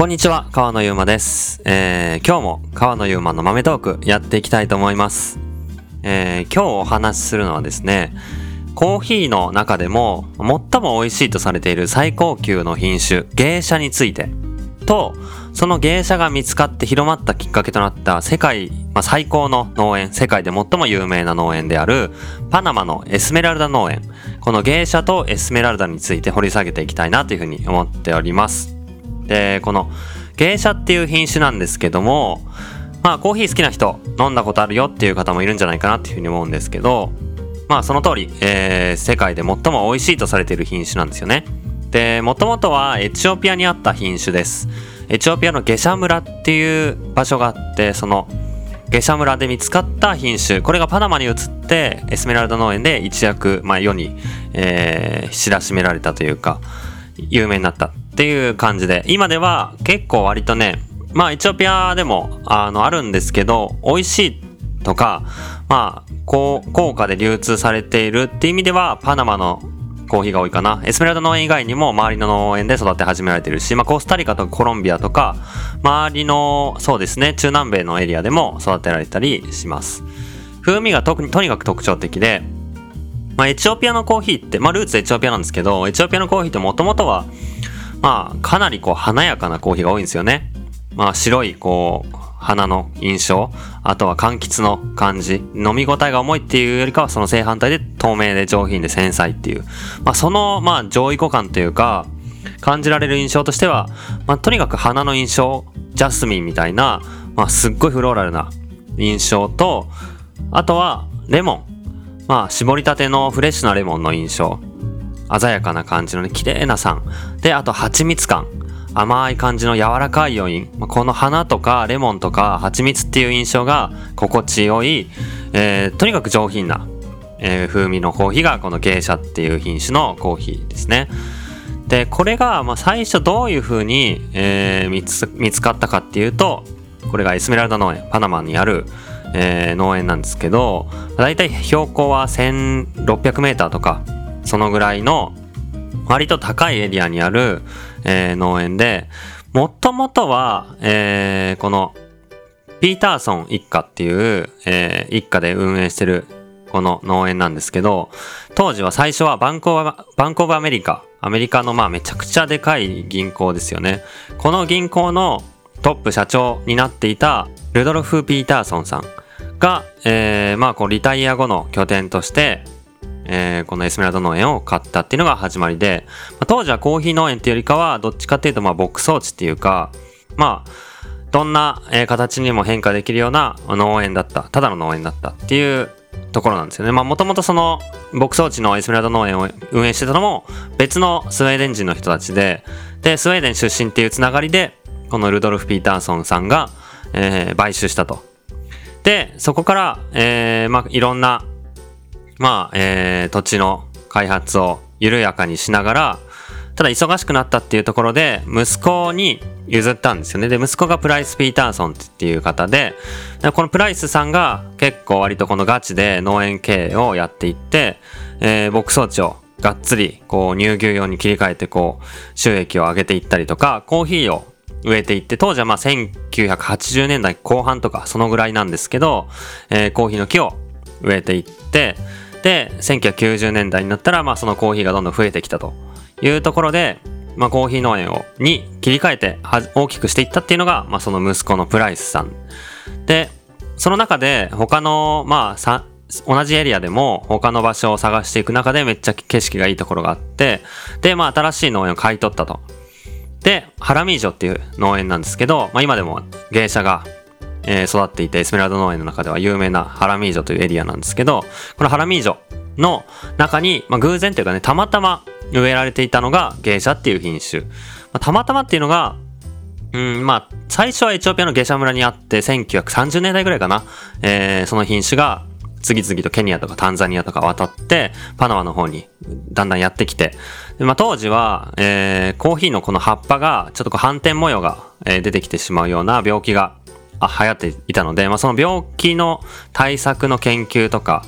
こんにちは、川野ゆうまです。えー、今日も川野ゆうまの豆トークやっていきたいと思います。えー、今日お話しするのはですね、コーヒーの中でも最も美味しいとされている最高級の品種、芸者についてと、その芸者が見つかって広まったきっかけとなった世界、まあ、最高の農園、世界で最も有名な農園であるパナマのエスメラルダ農園、この芸者とエスメラルダについて掘り下げていきたいなというふうに思っております。で、この芸者っていう品種なんですけども、まあコーヒー好きな人、飲んだことあるよっていう方もいるんじゃないかなっていうふうに思うんですけど、まあその通り、えー世界で最も美味しいとされている品種なんですよね。で、もともとはエチオピアにあった品種です。エチオピアのゲシャ村っていう場所があって、そのゲシャ村で見つかった品種、これがパナマに移って、エスメラルダ農園で一躍、まあ世に、えー知らしめられたというか、有名になったっていう感じで、今では結構割とね、まあエチオピアでもあのあるんですけど、美味しいとか、まあ、高価で流通されているっていう意味では、パナマのコーヒーが多いかな。エスメラルダ農園以外にも周りの農園で育て始められてるし、まあコスタリカとかコロンビアとか、周りの、そうですね、中南米のエリアでも育てられたりします。風味が特に、とにかく特徴的で、まあ、エチオピアのコーヒーって、まあ、ルーツエチオピアなんですけど、エチオピアのコーヒーってもともとは、まあ、かなりこう、華やかなコーヒーが多いんですよね。まあ、白い、こう、花の印象、あとは柑橘の感じ、飲み応えが重いっていうよりかは、その正反対で透明で上品で繊細っていう、まあ、その、まあ、上位互換というか、感じられる印象としては、まあ、とにかく花の印象、ジャスミンみたいな、まあ、すっごいフローラルな印象と、あとは、レモン。まあ、絞りたてのフレッシュなレモンの印象。鮮やかな感じのね、綺麗な酸。で、あと、蜂蜜感。甘い感じの柔らかい余韻。この花とかレモンとか蜂蜜っていう印象が心地よい、えーとにかく上品な、えー風味のコーヒーがこの芸者っていう品種のコーヒーですね。で、これが、まあ、最初どういう風に、えー見つ見つかったかっていうと、これがエスメラルダ農園、パナマにある、えー農園なんですけど、だいたい標高は1600メーターとか、そのぐらいの、割と高いエリアにある、えー農園で、もともとは、えーこの、ピーターソン一家っていう、えー一家で運営してるこの農園なんですけど、当時は最初はバンコーババンコブアメリカ、アメリカのまあめちゃくちゃでかい銀行ですよね。この銀行のトップ社長になっていたルドルフ・ピーターソンさんが、えーまあこうリタイア後の拠点として、えーこのエスメラルダ農園を買ったっていうのが始まりで、まあ当時はコーヒー農園っていうよりかは、どっちかっていうとまあ牧草地っていうか、まあ、どんな、えー形にも変化できるような農園だった、ただの農園だったっていうところなんですよね。まあもともとその牧草地のエスメラルダ農園を運営してたのも別のスウェーデン人の人たちで、で、スウェーデン出身っていうつながりで、このルドルフ・ピーターソンさんが、えー買収したと。で、そこから、えーまあいろんなまあ、えー土地の開発を緩やかにしながら、ただ忙しくなったっていうところで、息子に譲ったんですよね。で、息子がプライス・ピーターソンっていう方で、このプライスさんが結構割とこのガチで農園経営をやっていって、えー牧草地をがっつりこう乳牛用に切り替えてこう収益を上げていったりとか、コーヒーを植えていって、当時はまあ1980年代後半とかそのぐらいなんですけど、えーコーヒーの木を植えていって、で、1990年代になったら、まあそのコーヒーがどんどん増えてきたというところで、まあコーヒー農園を、に切り替えて大きくしていったっていうのが、まあその息子のプライスさん。で、その中で他の、まあ、同じエリアでも他の場所を探していく中でめっちゃ景色がいいところがあって、で、まあ新しい農園を買い取ったと。で、ハラミージョっていう農園なんですけど、まあ今でも芸者が、えー育っていて、エスメラルダ農園の中では有名なハラミージョというエリアなんですけど、このハラミージョの中に、まあ偶然というかね、たまたま植えられていたのが芸者っていう品種。まあたまたまっていうのが、うん、まあ、最初はエチオピアのゲシャ村にあって、1930年代ぐらいかな。えーその品種が、次々とケニアとかタンザニアとか渡って、パナマの方にだんだんやってきて、まあ、当時は、えーコーヒーのこの葉っぱが、ちょっとこう斑点模様が、えー出てきてしまうような病気があ流行っていたので、まあ、その病気の対策の研究とか、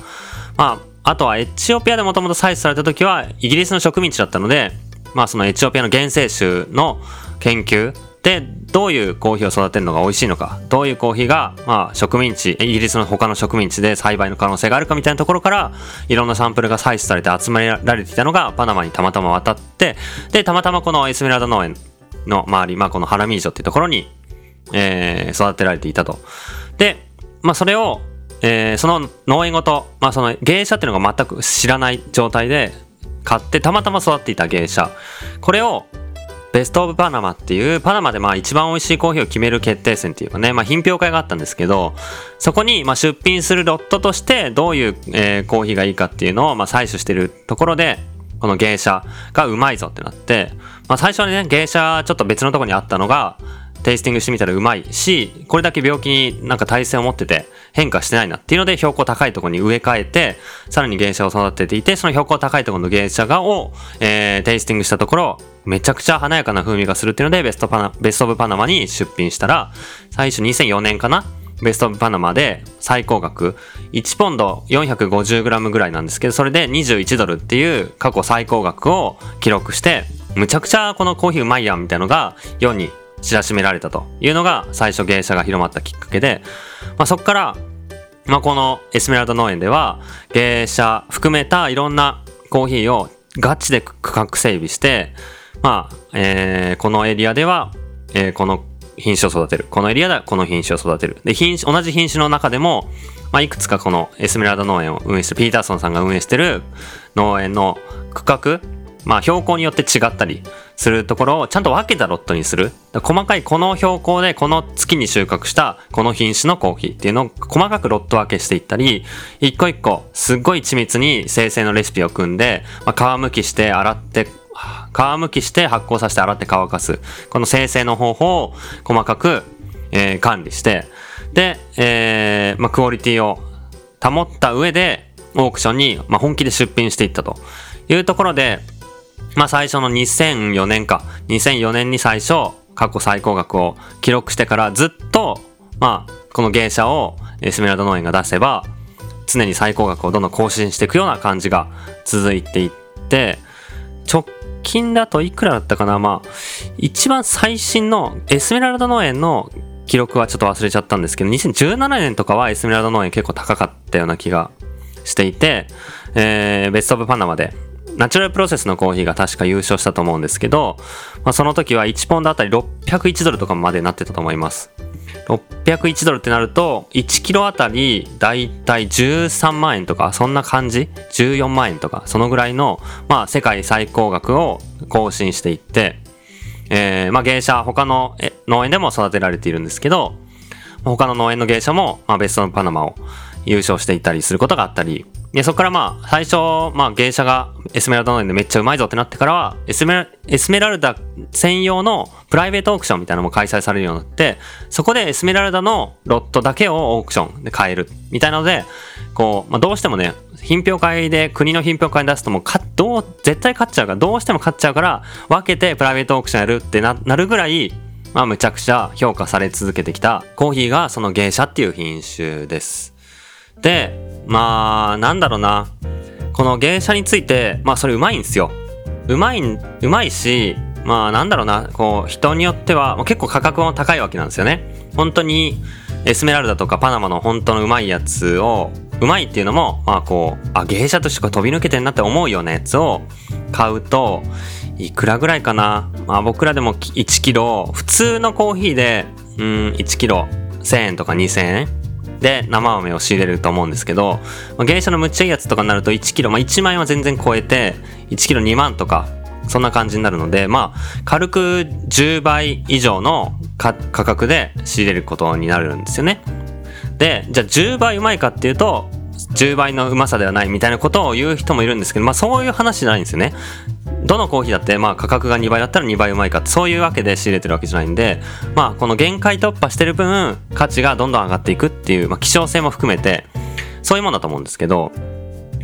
まあ、あとはエチオピアでもともと採取された時はイギリスの植民地だったので、まあそのエチオピアの原生種の研究でどういうコーヒーを育てるのが美味しいのか、どういうコーヒーが、まあ、植民地、イギリスの他の植民地で栽培の可能性があるかみたいなところから、いろんなサンプルが採取されて集められていたのが、パナマにたまたま渡って、で、たまたまこのエスメラダ農園の周り、まあ、このハラミージョっていうところに、えー、育てられていたと。で、まあ、それを、えー、その農園ごと、まあ、その芸者っていうのが全く知らない状態で買ってたまたま育っていた芸者。これを、ベストオブパナマっていう、パナマでまあ一番美味しいコーヒーを決める決定戦っていうかね、まあ品評会があったんですけど、そこにまあ出品するロットとしてどういう、えー、コーヒーがいいかっていうのをまあ採取してるところで、この芸者がうまいぞってなって、まあ最初はね、芸者ちょっと別のとこにあったのが、テイスティングしてみたらうまいし、これだけ病気になんか耐性を持ってて変化してないなっていうので標高高いところに植え替えて、さらに芸者を育てていて、その標高高いところの芸者がを、えー、テイスティングしたところ、めちゃくちゃ華やかな風味がするっていうので、ベストパナ、ベストオブパナマに出品したら、最初2004年かなベストオブパナマで最高額1ポンド 450g ぐらいなんですけどそれで21ドルっていう過去最高額を記録してむちゃくちゃこのコーヒーうまいやんみたいなのが世に知らしめられたというのが最初芸者が広まったきっかけで、まあ、そこから、まあ、このエスメラルダ農園では芸者含めたいろんなコーヒーをガチで区画整備して、まあ、えー、このエリアでは、えー、この品種を育てる。このエリアではこの品種を育てる。で、品種、同じ品種の中でも、まあ、いくつかこのエスメラルダ農園を運営して、ピーターソンさんが運営してる農園の区画まあ標高によって違ったりするところをちゃんと分けたロットにする。細かいこの標高でこの月に収穫したこの品種のコーヒーっていうのを細かくロット分けしていったり、一個一個すっごい緻密に生成のレシピを組んで、まあ、皮むきして洗って、皮むきして発酵させて洗って乾かす。この生成の方法を細かく、えー、管理して、で、えー、まあ、クオリティを保った上でオークションに、まあ、本気で出品していったというところで、まあ最初の2004年か、2004年に最初、過去最高額を記録してからずっと、まあ、この芸者をエスメラルド農園が出せば、常に最高額をどんどん更新していくような感じが続いていって、直近だといくらだったかな。まあ、一番最新のエスメラルド農園の記録はちょっと忘れちゃったんですけど、2017年とかはエスメラルド農園結構高かったような気がしていて、えー、ベストオブパナマでナチュラルプロセスのコーヒーが確か優勝したと思うんですけど、まあ、その時は1ポンドあたり601ドルとかまでなってたと思います。601ドルってなると、1キロあたりだいたい13万円とか、そんな感じ ?14 万円とか、そのぐらいの、まあ、世界最高額を更新していって、えー、まあ、芸者、他の農園でも育てられているんですけど、他の農園の芸者も、まあ、ベストのパナマを優勝していたりすることがあったり、で、そこからまあ、最初、まあ、芸者がエスメラルダ農園でめっちゃうまいぞってなってからは、エスメラルダ専用のプライベートオークションみたいなのも開催されるようになって、そこでエスメラルダのロットだけをオークションで買えるみたいなので、こう、まあ、どうしてもね、品評会で国の品評会に出すともうどう、絶対勝っちゃうから、どうしても勝っちゃうから、分けてプライベートオークションやるってななるぐらい、まあ、むちゃくちゃ評価され続けてきたコーヒーがその芸者っていう品種です。で、まあ、なんだろうな。この芸者について、まあそれうまいんですよ。うまい、うまいし、まあなんだろうな、こう人によっては結構価格も高いわけなんですよね。本当にエスメラルダとかパナマの本当のうまいやつを、うまいっていうのも、まあこう、あ、芸者としてこ飛び抜けてんなって思うようなやつを買うと、いくらぐらいかな。まあ僕らでも1キロ、普通のコーヒーで、うん、1キロ1000円とか2000円で生豆を仕入れると思うんですけど、まあ、芸者のむっちゃいいやつとかになると1キロ、まあ、1万円は全然超えて1キロ2万とかそんな感じになるのでまあ軽く10倍以上の価格で仕入れることになるんですよね。でじゃあ10倍うまいかっていうと10倍のうまさではないみたいなことを言う人もいるんですけど、まあそういう話じゃないんですよね。どのコーヒーだってまあ価格が2倍だったら2倍うまいかってそういうわけで仕入れてるわけじゃないんでまあこの限界突破してる分価値がどんどん上がっていくっていう、まあ、希少性も含めてそういうもんだと思うんですけど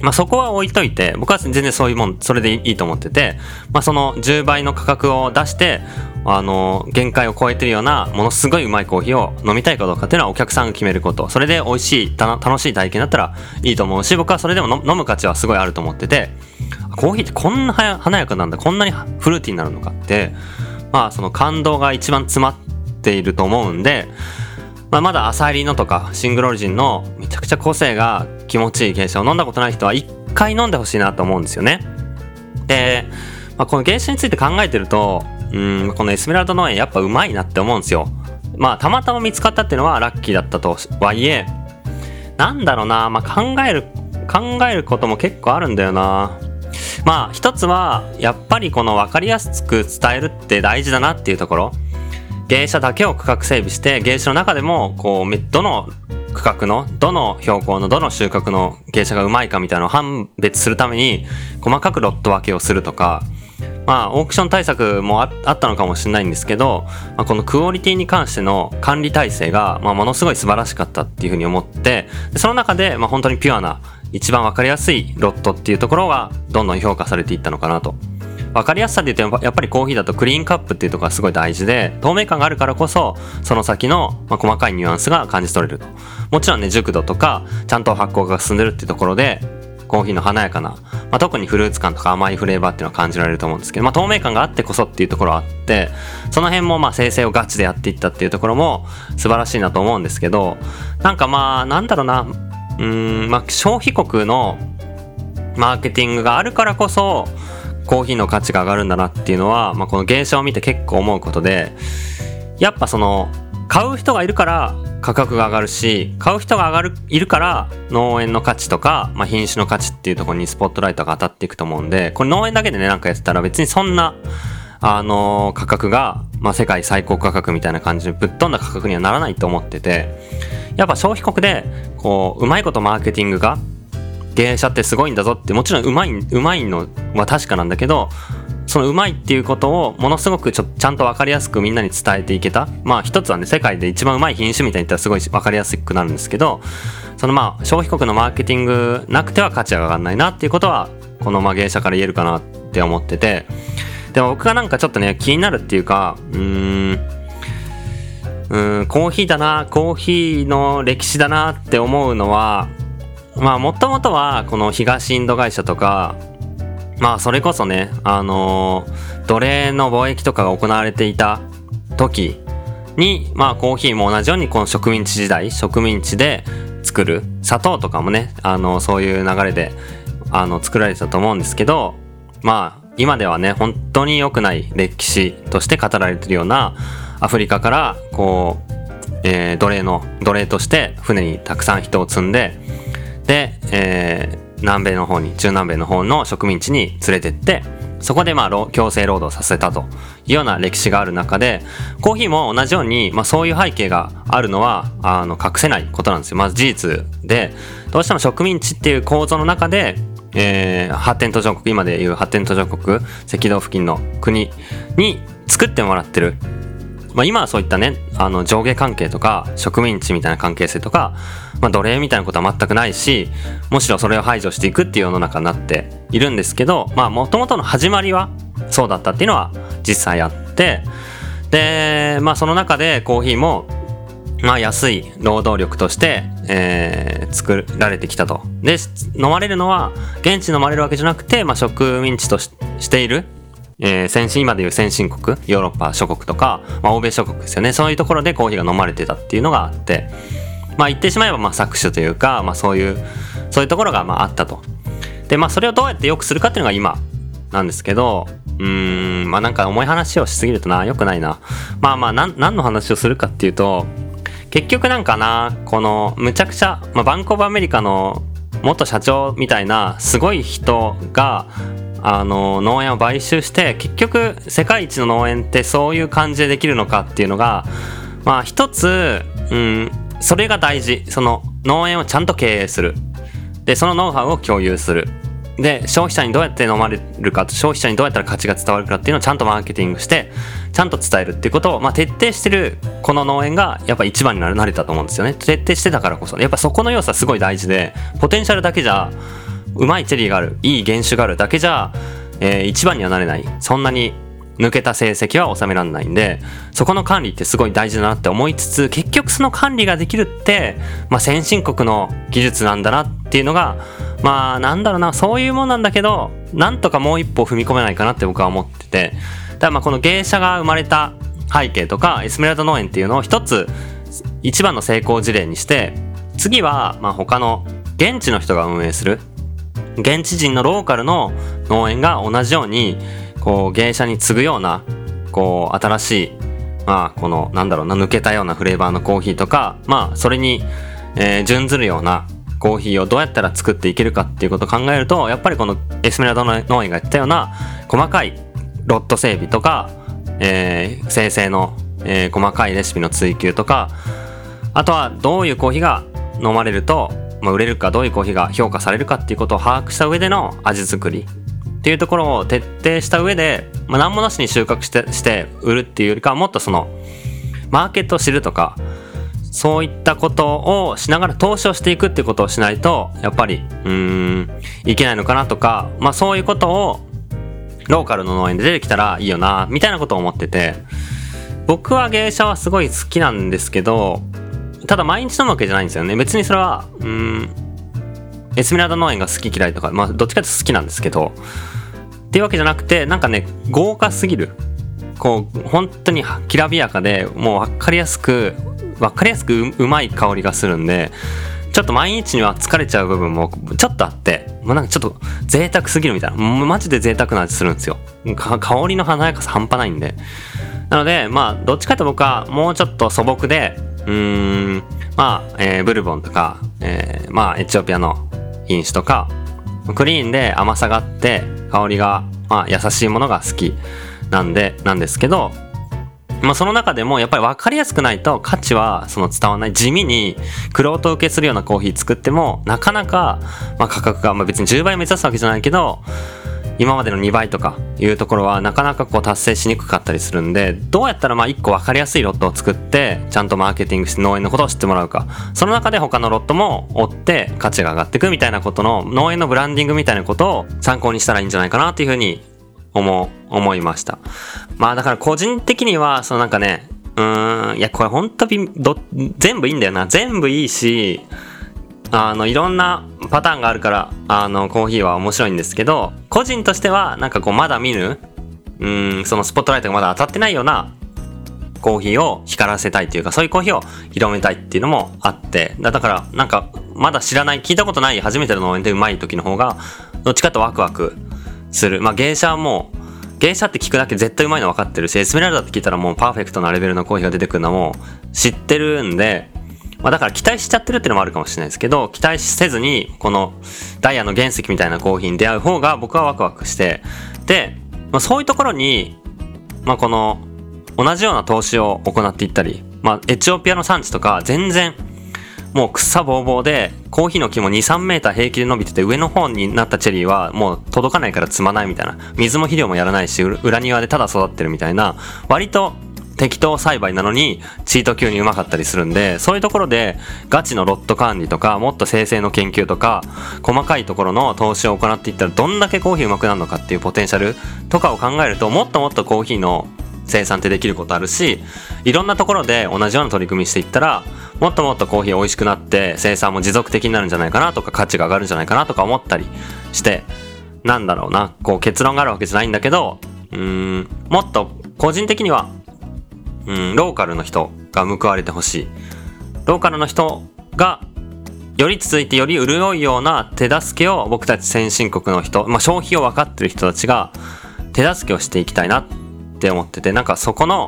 まあそこは置いといて僕は全然そういうもんそれでいいと思っててまあその10倍の価格を出してあの限界を超えてるようなものすごいうまいコーヒーを飲みたいかどうかっていうのはお客さんが決めること。それで美味しい楽しい体験だったらいいと思うし僕はそれでも飲む価値はすごいあると思ってて。コーヒーってこんな華やかなんだ。こんなにフルーティーになるのかって。まあその感動が一番詰まっていると思うんで、まあ、まだアサリのとかシングルオリジンのめちゃくちゃ個性が気持ちいい芸者を飲んだことない人は一回飲んでほしいなと思うんですよね。で、まあ、この芸者について考えてると、うん、このエスメラルド農園やっぱうまいなって思うんですよ。まあ、たまたま見つかったっていうのはラッキーだったとはいえ、なんだろうな、まあ、考える、考えることも結構あるんだよな。まあ、一つは、やっぱりこの分かりやすく伝えるって大事だなっていうところ。芸者だけを区画整備して、芸者の中でも、こう、どの区画の、どの標高の、どの収穫の芸者がうまいかみたいなのを判別するために、細かくロット分けをするとか、まあ、オークション対策もあったのかもしれないんですけど、まあ、このクオリティに関しての管理体制が、まあ、ものすごい素晴らしかったっていうふうに思って、その中で、まあ、本当にピュアな、一番わかりやすいロットっていうところが、どんどん評価されていったのかなと。分かりやすさで言うとやっぱりコーヒーだとクリーンカップっていうところがすごい大事で透明感があるからこそその先の、まあ細かいニュアンスが感じ取れるともちろんね熟度とかちゃんと発酵が進んでるっていうところでコーヒーの華やかな、まあ、特にフルーツ感とか甘いフレーバーっていうのは感じられると思うんですけど、まあ、透明感があってこそっていうところあってその辺もまあ生成をガチでやっていったっていうところも素晴らしいなと思うんですけどなんかまあなんだろうなうんまあ消費国のマーケティングがあるからこそコーヒーの価値が上がるんだなっていうのは、まあ、この現象を見て結構思うことでやっぱその買う人がいるから価格が上がるし買う人が上がるいるから農園の価値とか、まあ、品種の価値っていうところにスポットライトが当たっていくと思うんでこれ農園だけでねなんかやってたら別にそんなあの、価格が、まあ、世界最高価格みたいな感じでぶっ飛んだ価格にはならないと思っててやっぱ消費国でこううまいことマーケティングが芸者ってすごいんだぞってもちろんうまいうまいのは確かなんだけどそのうまいっていうことをものすごくちょちゃんと分かりやすくみんなに伝えていけた。まあ一つはね世界で一番うまい品種みたいに言ったらすごい分かりやすくなるんですけどそのまあ消費国のマーケティングなくては価値が上がらないなっていうことはこのまあ芸者から言えるかなって思ってて。でも僕がなんかちょっとね気になるっていうかうーんうんコーヒーだなコーヒーの歴史だなって思うのはまあもともとはこの東インド会社とかまあそれこそねあのー、奴隷の貿易とかが行われていた時にまあコーヒーも同じようにこの植民地時代植民地で作る砂糖とかもねあのそういう流れであの作られてたと思うんですけどまあ今ではね本当に良くない歴史として語られてるようなアフリカからこう、えー、奴隷の奴隷として船にたくさん人を積んでで、えー、南米の方に中南米の方の植民地に連れてってそこでまあ強制労働させたというような歴史がある中でコーヒーも同じように、まあ、そういう背景があるのはあの隠せないことなんですよ。まず事実でどうしても植民地っていう構造の中で、え、発展途上国今でいう発展途上国赤道付近の国に作ってもらってるまあ、今はそういったねあの上下関係とか植民地みたいな関係性とか、まあ、奴隷みたいなことは全くないしむしろそれを排除していくっていう世の中になっているんですけどもともとの始まりはそうだったっていうのは実際あってでまあその中でコーヒーもまあ安い労働力として、えー、作られてきたと。で、飲まれるのは、現地飲まれるわけじゃなくて、まあ植民地としているえー、先進、今でいう先進国、ヨーロッパ諸国とか、まあ、欧米諸国ですよね。そういうところでコーヒーが飲まれてたっていうのがあって、まあ言ってしまえば、まあ搾取というか、まあそういう、そういうところがまああったと。で、まあそれをどうやって良くするかっていうのが今なんですけど、うーん、まあなんか重い話をしすぎるとな、良くないな。まあまあ、なん、何の話をするかっていうと、結局なんかな、この、むちゃくちゃ、まあバンコブアメリカの元社長みたいなすごい人があの農園を買収して結局世界一の農園ってそういう感じでできるのかっていうのがまあ一つ、うん、それが大事。その農園をちゃんと経営する。でそのノウハウを共有する。で消費者にどうやって飲まれるか消費者にどうやったら価値が伝わるかっていうのをちゃんとマーケティングしてちゃんと伝えるっていうことを、まあ、徹底してるこの農園がやっぱ一番になれたと思うんですよね。徹底してたからこそ。やっぱそこの要素はすごい大事でポテンシャルだけじゃうまいチェリーがあるいい原種があるだけじゃ、えー、一番にはなれない。そんなに抜けた成績は収められないんでそこの管理ってすごい大事だなって思いつつ結局その管理ができるって、まあ、先進国の技術なんだなっていうのがまあなんだろうなそういうもんなんだけどなんとかもう一歩踏み込めないかなって僕は思ってて。だからまあこの芸者が生まれた背景とかエスメラルダ農園っていうのを一つ一番の成功事例にして次はまあ他の現地の人が運営する。現地人のローカルの農園が同じようにこう芸者に次ぐようなこう新しいまあこのなんだろうな抜けたようなフレーバーのコーヒーとかまあそれに、えー、準ずるようなコーヒーをどうやったら作っていけるかっていうことを考えるとやっぱりこのエスメラルダ農園が言ったような細かいロット整備とか、えー、生成の、えー、細かいレシピの追求とかあとはどういうコーヒーが飲まれると、まあ、売れるかどういうコーヒーが評価されるかっていうことを把握した上での味作りっていうところを徹底した上で、まあ、何もなしに収穫してして売るっていうよりかはもっとそのマーケットを知るとかそういったことをしながら投資をしていくっていうことをしないとやっぱりうんいけないのかなとか、まあ、そういうことをローカルの農園で出てきたらいいよなみたいなことを思ってて僕は芸者はすごい好きなんですけどただ毎日飲むわけじゃないんですよね。別にそれはうんエスメラルダ農園が好き嫌いとかまあどっちかっていうと好きなんですけど。っていうわけじゃなくてなんかね豪華すぎる。こう本当にきらびやかでもう分かりやすく分かりやすくうまい香りがするんでちょっと毎日には疲れちゃう部分もちょっとあってもうなんかちょっと贅沢すぎるみたいな。マジで贅沢な味するんですよ。香りの華やかさ半端ないんで。なのでまあどっちかと僕はもうちょっと素朴でうん。まあ、えー、ブルボンとか、えー、まあエチオピアの品種とかクリーンで甘さがあって香りが、まあ、優しいものが好きなんでなんですけどまあ、その中でもやっぱり分かりやすくないと価値はその伝わらない。地味にクロート受けするようなコーヒー作ってもなかなか、まあ、価格が、まあ、別に10倍目指すわけじゃないけど今までの2倍とかいうところはなかなかこう達成しにくかったりするんでどうやったらまあ1個分かりやすいロットを作ってちゃんとマーケティングして農園のことを知ってもらうか。その中で他のロットも追って価値が上がっていくみたいなことの農園のブランディングみたいなことを参考にしたらいいんじゃないかなっていうふうに思思いました。まあだから個人的にはそのなんかねうーんいやこれほんと全部いいんだよな。全部いいしあのいろんなパターンがあるからあのコーヒーは面白いんですけど個人としてはなんかこうまだ見ぬうんそのスポットライトがまだ当たってないようなコーヒーを光らせたいというかそういうコーヒーを広めたいっていうのもあってだからなんかまだ知らない聞いたことない初めての農園でうまい時の方がどっちかとワクワクする。まあ芸者はもう芸者って聞くだけ絶対うまいの分かってるしエスメラルダって聞いたらもうパーフェクトなレベルのコーヒーが出てくるのも知ってるんでまあ、だから期待しちゃってるっていうのもあるかもしれないですけど、期待せずに、このダイヤの原石みたいなコーヒーに出会う方が僕はワクワクして、で、まあ、そういうところに、まあ、この、同じような投資を行っていったり、まあ、エチオピアの産地とか全然、もう草ぼうぼうで、コーヒーの木も2、3メーター平気で伸びてて、上の方になったチェリーはもう届かないから積まないみたいな。水も肥料もやらないし、裏庭でただ育ってるみたいな、割と適当栽培なのにチート級にうまかったりするんでそういうところでガチのロット管理とかもっと生成の研究とか細かいところの投資を行っていったらどんだけコーヒーうまくなるのかっていうポテンシャルとかを考えるともっともっとコーヒーの生産ってできることあるしいろんなところで同じような取り組みしていったらもっともっとコーヒー美味しくなって生産も持続的になるんじゃないかなとか価値が上がるんじゃないかなとか思ったりしてなんだろうなこう結論があるわけじゃないんだけどうーんもっと個人的にはうん、ローカルの人が報われてほしい。ローカルの人がより続いてより潤いような手助けを僕たち先進国の人、まあ、消費を分かってる人たちが手助けをしていきたいなって思ってて、なんかそこの、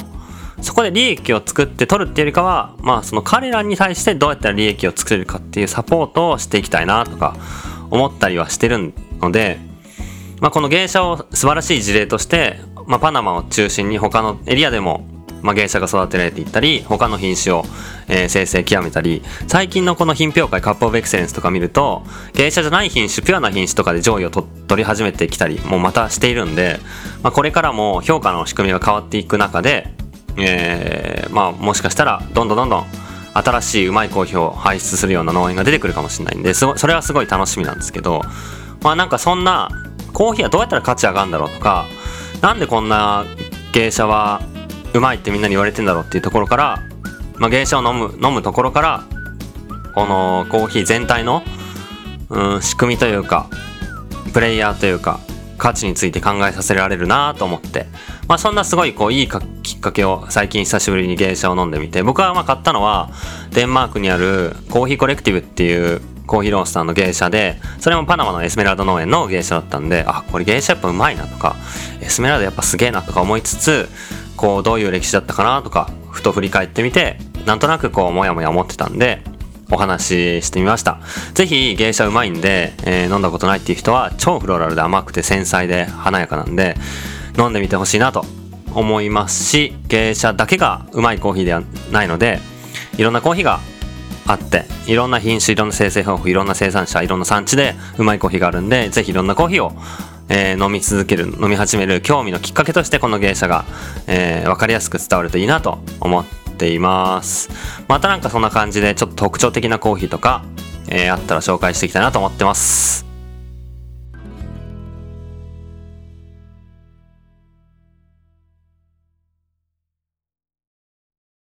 そこで利益を作って取るっていうよりかは、まあその彼らに対してどうやったら利益を作れるかっていうサポートをしていきたいなとか思ったりはしてるので、まあこの芸者を素晴らしい事例として、まあパナマを中心に他のエリアでもまあ、芸者が育てられていったり他の品種を、えー、生成極めたり最近のこの品評会カップオブエクセレンスとか見ると芸者じゃない品種ピュアな品種とかで上位を取り始めてきたりもうまたしているんで、まあ、これからも評価の仕組みが変わっていく中で、えー、まあもしかしたらどんどんどんどん新しいうまいコーヒーを輩出するような農園が出てくるかもしれないんでそれはすごい楽しみなんですけどまあなんかそんなコーヒーはどうやったら価値上がるんだろうとかなんでこんな芸者はうまいってみんなに言われてんだろうっていうところから、まあ、芸者を飲む飲むところからこのコーヒー全体の、うん、仕組みというかプレイヤーというか価値について考えさせられるなと思って、まあ、そんなすごいこういいきっかけを最近久しぶりに芸者を飲んでみて僕はまあ買ったのはデンマークにあるコーヒーコレクティブっていうコーヒーロースターの芸者でそれもパナマのエスメラルド農園の芸者だったんであこれ芸者やっぱうまいなとかエスメラルドやっぱすげえなとか思いつつこうどういう歴史だったかなとかふと振り返ってみてなんとなくこうモヤモヤ思ってたんでお話ししてみました。ぜひ芸者うまいんで、えー、飲んだことないっていう人は超フローラルで甘くて繊細で華やかなんで飲んでみてほしいなと思いますし芸者だけがうまいコーヒーではないのでいろんなコーヒーがあっていろんな品種いろんな生成方法いろんな生産者いろんな産地でうまいコーヒーがあるんでぜひいろんなコーヒーを、えー、飲み続ける飲み始める興味のきっかけとしてこの芸者が、えー、分かりやすく伝わるといいなと思っています。またなんかそんな感じでちょっと特徴的なコーヒーとか、えー、あったら紹介していきたいなと思ってます。